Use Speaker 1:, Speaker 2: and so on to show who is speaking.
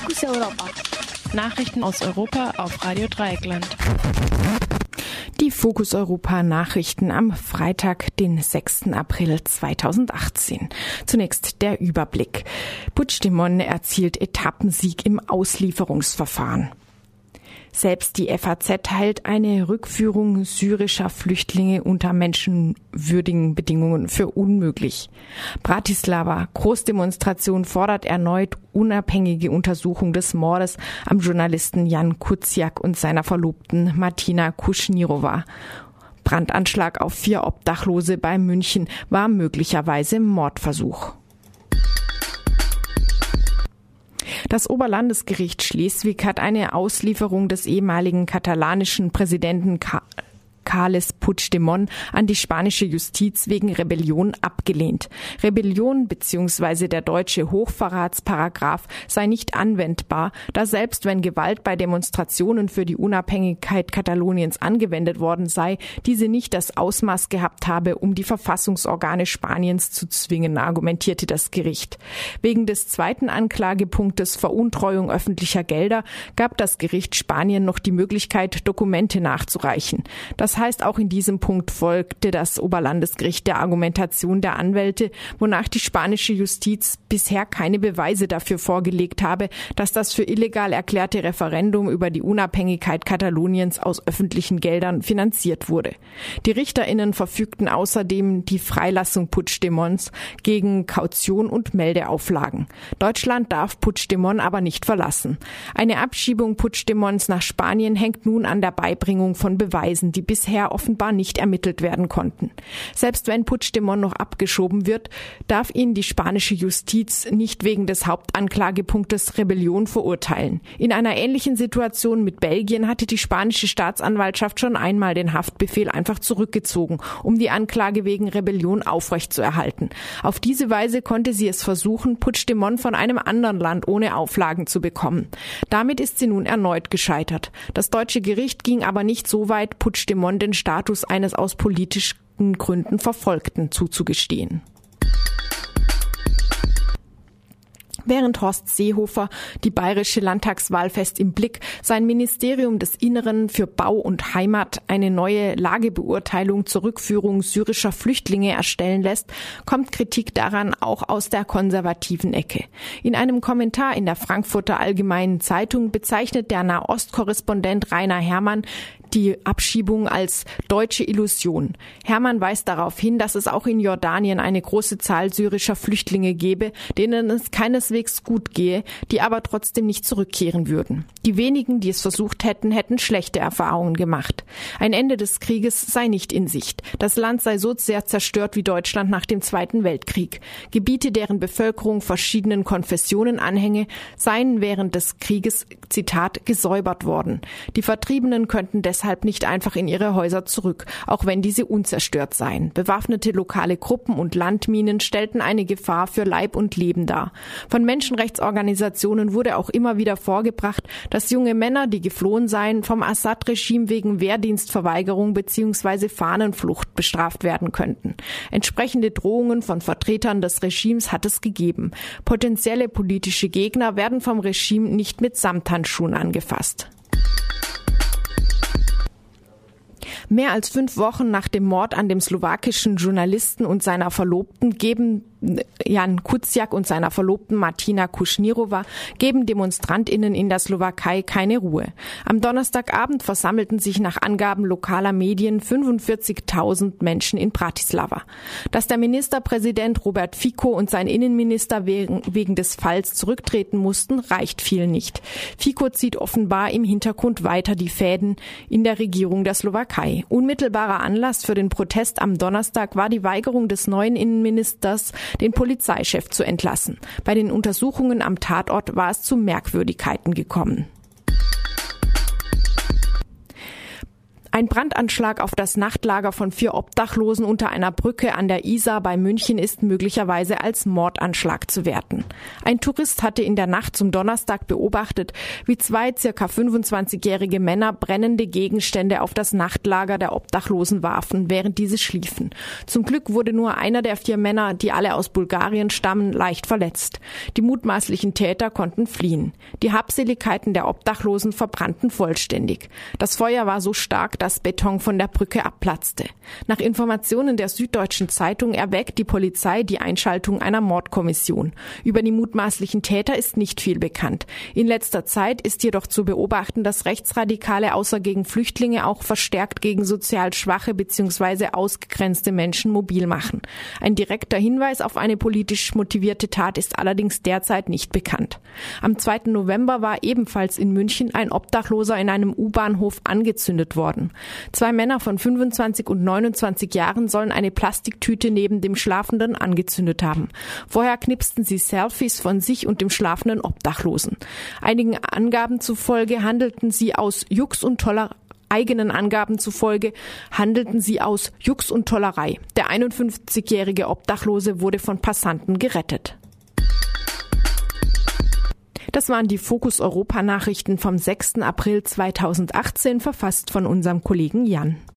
Speaker 1: Fokus Europa. Nachrichten aus Europa auf Radio Dreieckland.
Speaker 2: Die Fokus Europa Nachrichten am Freitag, den 6. April 2018. Zunächst der Überblick. Puigdemont erzielt Etappensieg im Auslieferungsverfahren. Selbst die FAZ hält eine Rückführung syrischer Flüchtlinge unter menschenwürdigen Bedingungen für unmöglich. Bratislava Großdemonstration fordert erneut unabhängige Untersuchung des Mordes am Journalisten Jan Kuciak und seiner Verlobten Martina Kuschnirova. Brandanschlag auf vier Obdachlose bei München war möglicherweise Mordversuch. Das Oberlandesgericht Schleswig hat eine Auslieferung des ehemaligen katalanischen Präsidenten Carles Puigdemont an die spanische Justiz wegen Rebellion abgelehnt. Rebellion bzw. der deutsche Hochverratsparagraf sei nicht anwendbar, da selbst wenn Gewalt bei Demonstrationen für die Unabhängigkeit Kataloniens angewendet worden sei, diese nicht das Ausmaß gehabt habe, um die Verfassungsorgane Spaniens zu zwingen, argumentierte das Gericht. Wegen des zweiten Anklagepunktes Veruntreuung öffentlicher Gelder gab das Gericht Spanien noch die Möglichkeit, Dokumente nachzureichen. Das heißt, auch in diesem Punkt folgte das Oberlandesgericht der Argumentation der Anwälte, wonach die spanische Justiz bisher keine Beweise dafür vorgelegt habe, dass das für illegal erklärte Referendum über die Unabhängigkeit Kataloniens aus öffentlichen Geldern finanziert wurde. Die Richterinnen verfügten außerdem die Freilassung Puigdemonts gegen Kaution und Meldeauflagen. Deutschland darf Puigdemont aber nicht verlassen. Eine Abschiebung Puigdemonts nach Spanien hängt nun an der Beibringung von Beweisen, die bisher bisher offenbar nicht ermittelt werden konnten. Selbst wenn Puigdemont noch abgeschoben wird, darf ihn die spanische Justiz nicht wegen des Hauptanklagepunktes Rebellion verurteilen. In einer ähnlichen Situation mit Belgien hatte die spanische Staatsanwaltschaft schon einmal den Haftbefehl einfach zurückgezogen, um die Anklage wegen Rebellion aufrechtzuerhalten. Auf diese Weise konnte sie es versuchen, Puigdemont von einem anderen Land ohne Auflagen zu bekommen. Damit ist sie nun erneut gescheitert. Das deutsche Gericht ging aber nicht so weit, Puigdemont den Status eines aus politischen Gründen Verfolgten zuzugestehen. Während Horst Seehofer die bayerische Landtagswahl fest im Blick, sein Ministerium des Inneren für Bau und Heimat eine neue Lagebeurteilung zur Rückführung syrischer Flüchtlinge erstellen lässt, kommt Kritik daran auch aus der konservativen Ecke. In einem Kommentar in der Frankfurter Allgemeinen Zeitung bezeichnet der Nahostkorrespondent Rainer Herrmann die Abschiebung als deutsche Illusion. Hermann weist darauf hin, dass es auch in Jordanien eine große Zahl syrischer Flüchtlinge gebe, denen es keineswegs gut gehe, die aber trotzdem nicht zurückkehren würden. Die wenigen, die es versucht hätten, hätten schlechte Erfahrungen gemacht. Ein Ende des Krieges sei nicht in Sicht. Das Land sei so sehr zerstört wie Deutschland nach dem Zweiten Weltkrieg. Gebiete, deren Bevölkerung verschiedenen Konfessionen anhänge, seien während des Krieges, Zitat, gesäubert worden. Die Vertriebenen könnten deshalb deshalb nicht einfach in ihre Häuser zurück, auch wenn diese unzerstört seien. Bewaffnete lokale Gruppen und Landminen stellten eine Gefahr für Leib und Leben dar. Von Menschenrechtsorganisationen wurde auch immer wieder vorgebracht, dass junge Männer, die geflohen seien, vom Assad-Regime wegen Wehrdienstverweigerung bzw. Fahnenflucht bestraft werden könnten. Entsprechende Drohungen von Vertretern des Regimes hat es gegeben. Potenzielle politische Gegner werden vom Regime nicht mit Samthandschuhen angefasst. Mehr als fünf Wochen nach dem Mord an dem slowakischen Journalisten und seiner Verlobten geben Jan Kuciak und seiner Verlobten Martina Kuschnirova geben DemonstrantInnen in der Slowakei keine Ruhe. Am Donnerstagabend versammelten sich nach Angaben lokaler Medien 45.000 Menschen in Bratislava. Dass der Ministerpräsident Robert Fico und sein Innenminister wegen, wegen des Falls zurücktreten mussten, reicht vielen nicht. Fico zieht offenbar im Hintergrund weiter die Fäden in der Regierung der Slowakei. Unmittelbarer Anlass für den Protest am Donnerstag war die Weigerung des neuen Innenministers den Polizeichef zu entlassen. Bei den Untersuchungen am Tatort war es zu Merkwürdigkeiten gekommen. Ein Brandanschlag auf das Nachtlager von vier Obdachlosen unter einer Brücke an der Isar bei München ist möglicherweise als Mordanschlag zu werten. Ein Tourist hatte in der Nacht zum Donnerstag beobachtet, wie zwei circa 25-jährige Männer brennende Gegenstände auf das Nachtlager der Obdachlosen warfen, während diese schliefen. Zum Glück wurde nur einer der vier Männer, die alle aus Bulgarien stammen, leicht verletzt. Die mutmaßlichen Täter konnten fliehen. Die Habseligkeiten der Obdachlosen verbrannten vollständig. Das Feuer war so stark, dass Beton von der Brücke abplatzte. Nach Informationen der Süddeutschen Zeitung erwägt die Polizei die Einschaltung einer Mordkommission. Über die mutmaßlichen Täter ist nicht viel bekannt. In letzter Zeit ist jedoch zu beobachten, dass Rechtsradikale außer gegen Flüchtlinge auch verstärkt gegen sozial schwache bzw. ausgegrenzte Menschen mobil machen. Ein direkter Hinweis auf eine politisch motivierte Tat ist allerdings derzeit nicht bekannt. Am 2. November war ebenfalls in München ein Obdachloser in einem U-Bahnhof angezündet worden. Zwei Männer von 25 und 29 Jahren sollen eine Plastiktüte neben dem Schlafenden angezündet haben. Vorher knipsten sie Selfies von sich und dem schlafenden Obdachlosen. Einigen Angaben zufolge handelten sie aus Jux und Toller eigenen Angaben zufolge handelten sie aus Jux und Tollerei. Der 51-jährige Obdachlose wurde von Passanten gerettet. Das waren die Fokus Europa Nachrichten vom 6. April 2018, verfasst von unserem Kollegen Jan.